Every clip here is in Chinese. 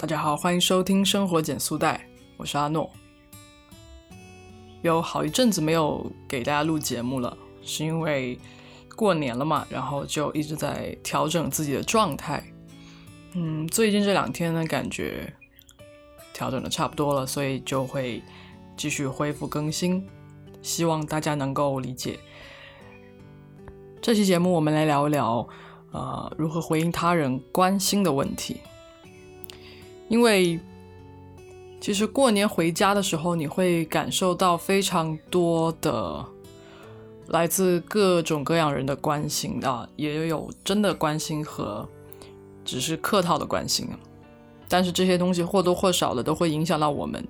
大家好，欢迎收听生活减速带，我是阿诺。有好一阵子没有给大家录节目了，是因为过年了嘛，然后就一直在调整自己的状态。嗯，最近这两天呢，感觉调整的差不多了，所以就会继续恢复更新，希望大家能够理解。这期节目我们来聊一聊，呃，如何回应他人关心的问题。因为其实过年回家的时候，你会感受到非常多的来自各种各样人的关心啊，也有真的关心和只是客套的关心啊。但是这些东西或多或少的都会影响到我们。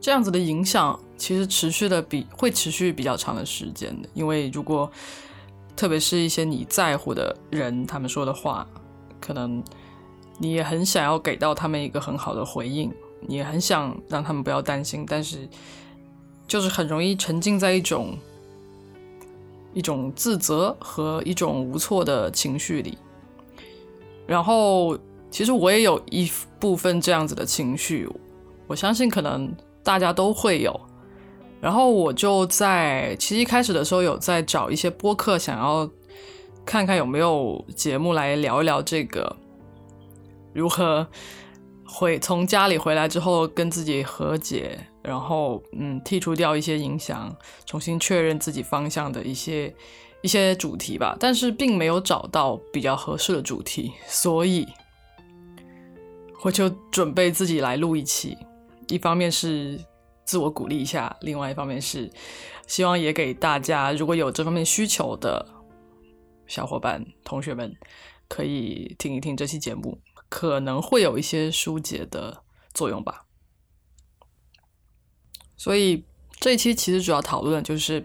这样子的影响其实持续的比会持续比较长的时间的，因为如果特别是一些你在乎的人，他们说的话，可能。你也很想要给到他们一个很好的回应，你也很想让他们不要担心，但是就是很容易沉浸在一种一种自责和一种无措的情绪里。然后，其实我也有一部分这样子的情绪，我相信可能大家都会有。然后我就在其实一开始的时候有在找一些播客，想要看看有没有节目来聊一聊这个。如何回从家里回来之后跟自己和解，然后嗯剔除掉一些影响，重新确认自己方向的一些一些主题吧，但是并没有找到比较合适的主题，所以我就准备自己来录一期。一方面是自我鼓励一下，另外一方面是希望也给大家如果有这方面需求的小伙伴同学们可以听一听这期节目。可能会有一些疏解的作用吧，所以这一期其实主要讨论就是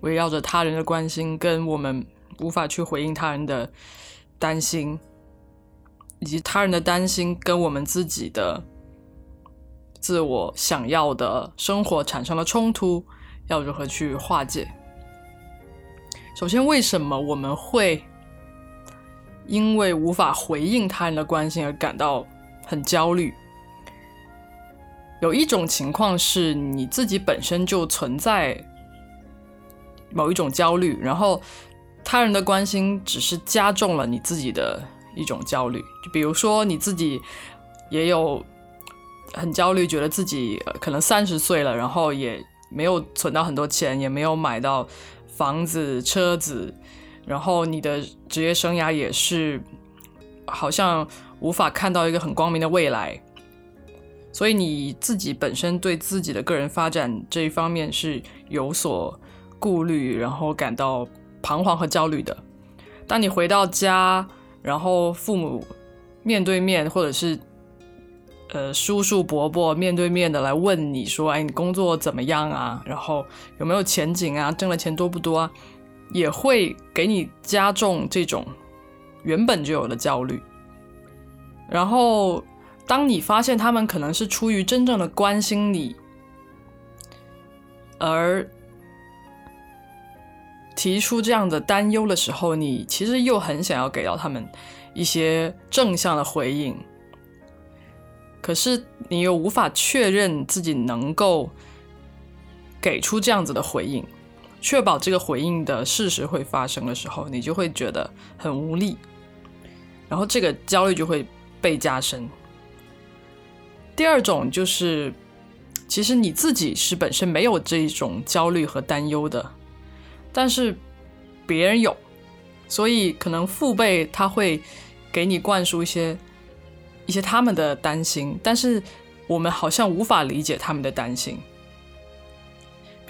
围绕着他人的关心跟我们无法去回应他人的担心，以及他人的担心跟我们自己的自我想要的生活产生了冲突，要如何去化解？首先，为什么我们会？因为无法回应他人的关心而感到很焦虑。有一种情况是你自己本身就存在某一种焦虑，然后他人的关心只是加重了你自己的一种焦虑。就比如说你自己也有很焦虑，觉得自己可能三十岁了，然后也没有存到很多钱，也没有买到房子、车子。然后你的职业生涯也是好像无法看到一个很光明的未来，所以你自己本身对自己的个人发展这一方面是有所顾虑，然后感到彷徨和焦虑的。当你回到家，然后父母面对面，或者是呃叔叔伯伯面对面的来问你说：“哎，你工作怎么样啊？然后有没有前景啊？挣的钱多不多啊？”也会给你加重这种原本就有的焦虑，然后当你发现他们可能是出于真正的关心你，而提出这样的担忧的时候，你其实又很想要给到他们一些正向的回应，可是你又无法确认自己能够给出这样子的回应。确保这个回应的事实会发生的时候，你就会觉得很无力，然后这个焦虑就会被加深。第二种就是，其实你自己是本身没有这一种焦虑和担忧的，但是别人有，所以可能父辈他会给你灌输一些一些他们的担心，但是我们好像无法理解他们的担心。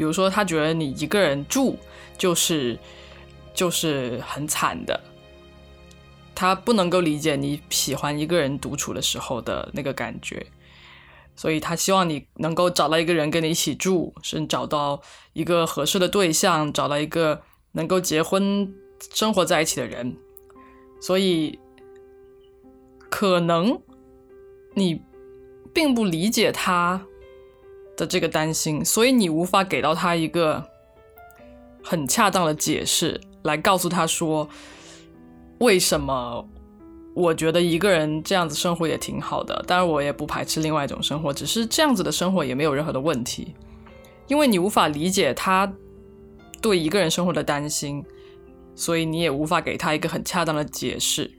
比如说，他觉得你一个人住就是就是很惨的，他不能够理解你喜欢一个人独处的时候的那个感觉，所以他希望你能够找到一个人跟你一起住，甚至找到一个合适的对象，找到一个能够结婚生活在一起的人。所以，可能你并不理解他。的这个担心，所以你无法给到他一个很恰当的解释，来告诉他说为什么我觉得一个人这样子生活也挺好的，当然我也不排斥另外一种生活，只是这样子的生活也没有任何的问题，因为你无法理解他对一个人生活的担心，所以你也无法给他一个很恰当的解释。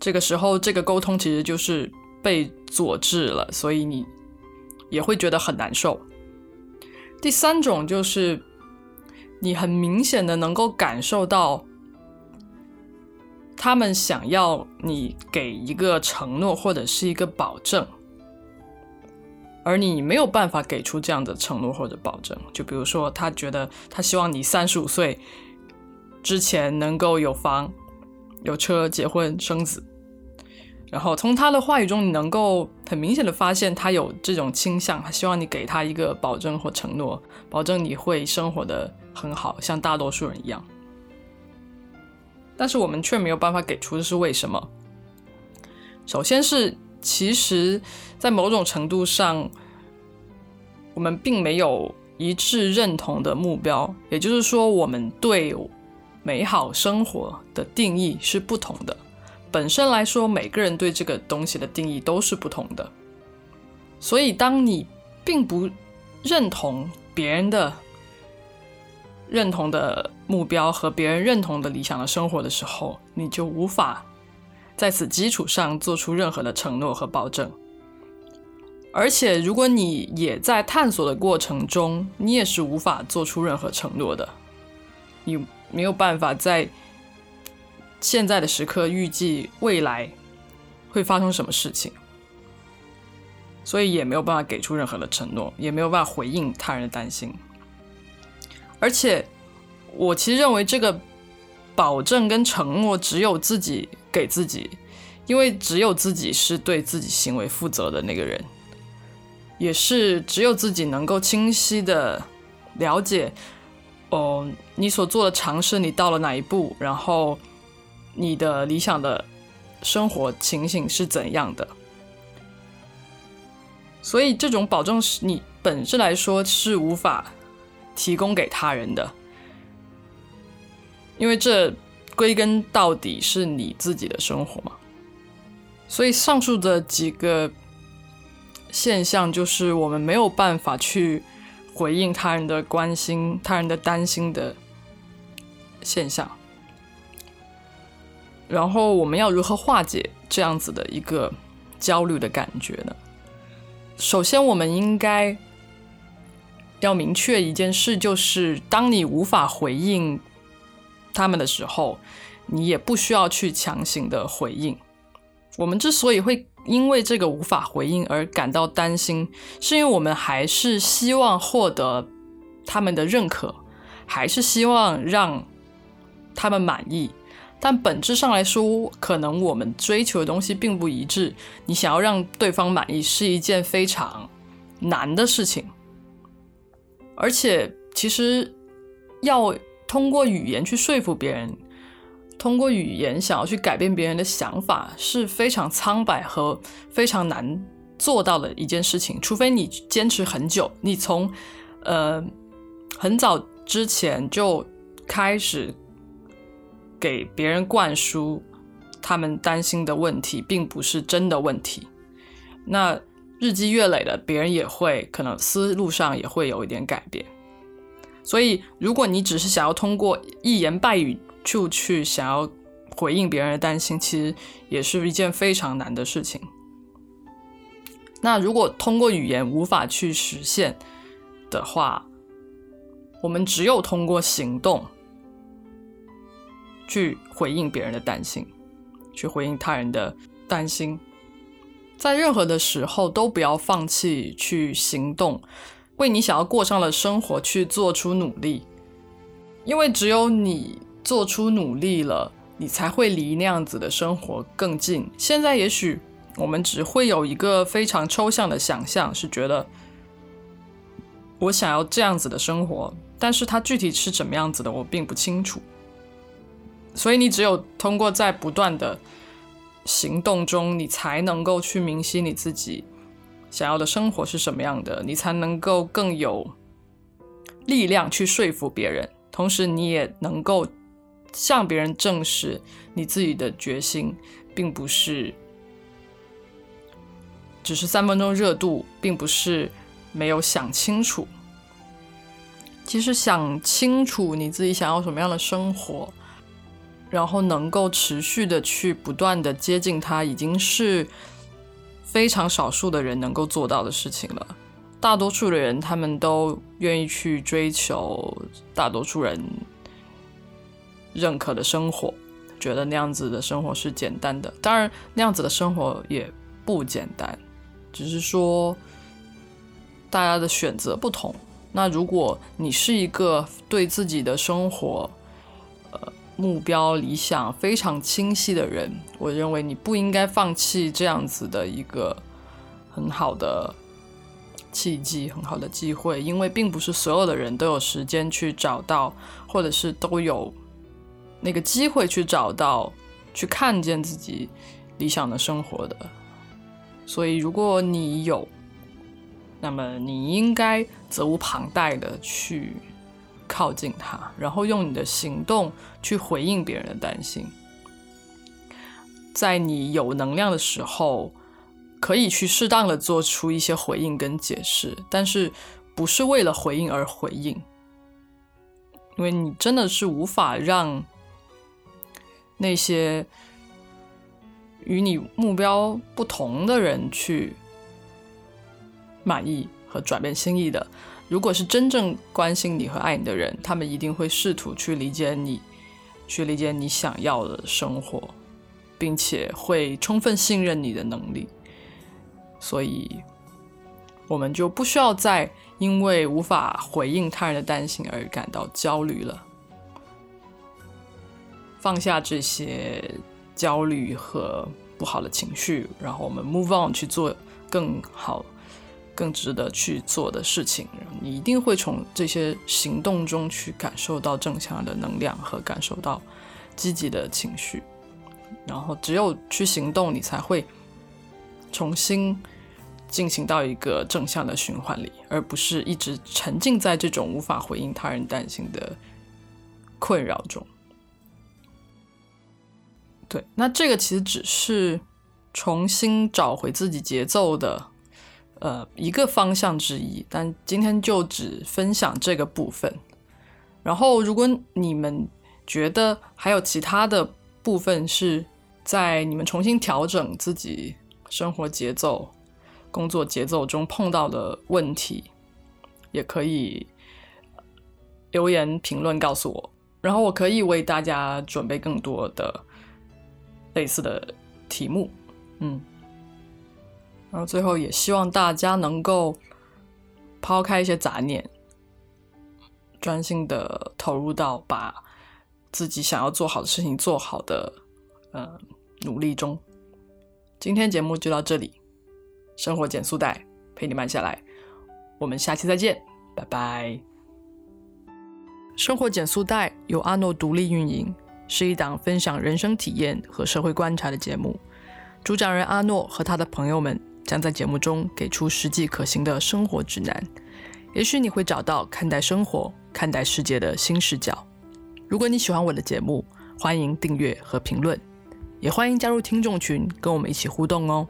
这个时候，这个沟通其实就是被阻滞了，所以你也会觉得很难受。第三种就是你很明显的能够感受到。他们想要你给一个承诺或者是一个保证，而你没有办法给出这样的承诺或者保证。就比如说，他觉得他希望你三十五岁之前能够有房、有车、结婚、生子。然后从他的话语中，你能够很明显的发现他有这种倾向，他希望你给他一个保证或承诺，保证你会生活的很好，像大多数人一样。但是我们却没有办法给出的是为什么？首先是，其实，在某种程度上，我们并没有一致认同的目标，也就是说，我们对美好生活的定义是不同的。本身来说，每个人对这个东西的定义都是不同的。所以，当你并不认同别人的。认同的目标和别人认同的理想的生活的时候，你就无法在此基础上做出任何的承诺和保证。而且，如果你也在探索的过程中，你也是无法做出任何承诺的。你没有办法在现在的时刻预计未来会发生什么事情，所以也没有办法给出任何的承诺，也没有办法回应他人的担心。而且，我其实认为这个保证跟承诺只有自己给自己，因为只有自己是对自己行为负责的那个人，也是只有自己能够清晰的了解，哦，你所做的尝试，你到了哪一步，然后你的理想的生活情形是怎样的。所以，这种保证是你本质来说是无法。提供给他人的，因为这归根到底是你自己的生活嘛。所以上述的几个现象，就是我们没有办法去回应他人的关心、他人的担心的现象。然后我们要如何化解这样子的一个焦虑的感觉呢？首先，我们应该。要明确一件事，就是当你无法回应他们的时候，你也不需要去强行的回应。我们之所以会因为这个无法回应而感到担心，是因为我们还是希望获得他们的认可，还是希望让他们满意。但本质上来说，可能我们追求的东西并不一致。你想要让对方满意，是一件非常难的事情。而且，其实要通过语言去说服别人，通过语言想要去改变别人的想法，是非常苍白和非常难做到的一件事情。除非你坚持很久，你从呃很早之前就开始给别人灌输他们担心的问题，并不是真的问题。那。日积月累的，别人也会可能思路上也会有一点改变。所以，如果你只是想要通过一言半语就去想要回应别人的担心，其实也是一件非常难的事情。那如果通过语言无法去实现的话，我们只有通过行动去回应别人的担心，去回应他人的担心。在任何的时候都不要放弃去行动，为你想要过上的生活去做出努力，因为只有你做出努力了，你才会离那样子的生活更近。现在也许我们只会有一个非常抽象的想象，是觉得我想要这样子的生活，但是它具体是怎么样子的，我并不清楚。所以你只有通过在不断的。行动中，你才能够去明晰你自己想要的生活是什么样的，你才能够更有力量去说服别人，同时你也能够向别人证实你自己的决心，并不是只是三分钟热度，并不是没有想清楚。其实想清楚你自己想要什么样的生活，然后能够持续的去不断的接近它，已经是非常少数的人能够做到的事情了。大多数的人，他们都愿意去追求大多数人认可的生活，觉得那样子的生活是简单的。当然，那样子的生活也不简单，只是说大家的选择不同。那如果你是一个对自己的生活，目标理想非常清晰的人，我认为你不应该放弃这样子的一个很好的契机、很好的机会，因为并不是所有的人都有时间去找到，或者是都有那个机会去找到、去看见自己理想的生活的。所以，如果你有，那么你应该责无旁贷的去靠近他，然后用你的行动去回应别人的担心。在你有能量的时候，可以去适当的做出一些回应跟解释，但是不是为了回应而回应，因为你真的是无法让那些与你目标不同的人去。满意和转变心意的，如果是真正关心你和爱你的人，他们一定会试图去理解你，去理解你想要的生活，并且会充分信任你的能力。所以，我们就不需要再因为无法回应他人的担心而感到焦虑了。放下这些焦虑和不好的情绪，然后我们 move on 去做更好。更值得去做的事情，你一定会从这些行动中去感受到正向的能量和感受到积极的情绪。然后，只有去行动，你才会重新进行到一个正向的循环里，而不是一直沉浸在这种无法回应他人担心的困扰中。对，那这个其实只是重新找回自己节奏的。呃，一个方向之一，但今天就只分享这个部分。然后，如果你们觉得还有其他的部分是在你们重新调整自己生活节奏、工作节奏中碰到的问题，也可以留言评论告诉我，然后我可以为大家准备更多的类似的题目。嗯。然后最后也希望大家能够抛开一些杂念，专心的投入到把自己想要做好的事情做好的呃努力中。今天节目就到这里，生活减速带陪你慢下来，我们下期再见，拜拜。生活减速带由阿诺独立运营，是一档分享人生体验和社会观察的节目，主讲人阿诺和他的朋友们。将在节目中给出实际可行的生活指南，也许你会找到看待生活、看待世界的新视角。如果你喜欢我的节目，欢迎订阅和评论，也欢迎加入听众群，跟我们一起互动哦。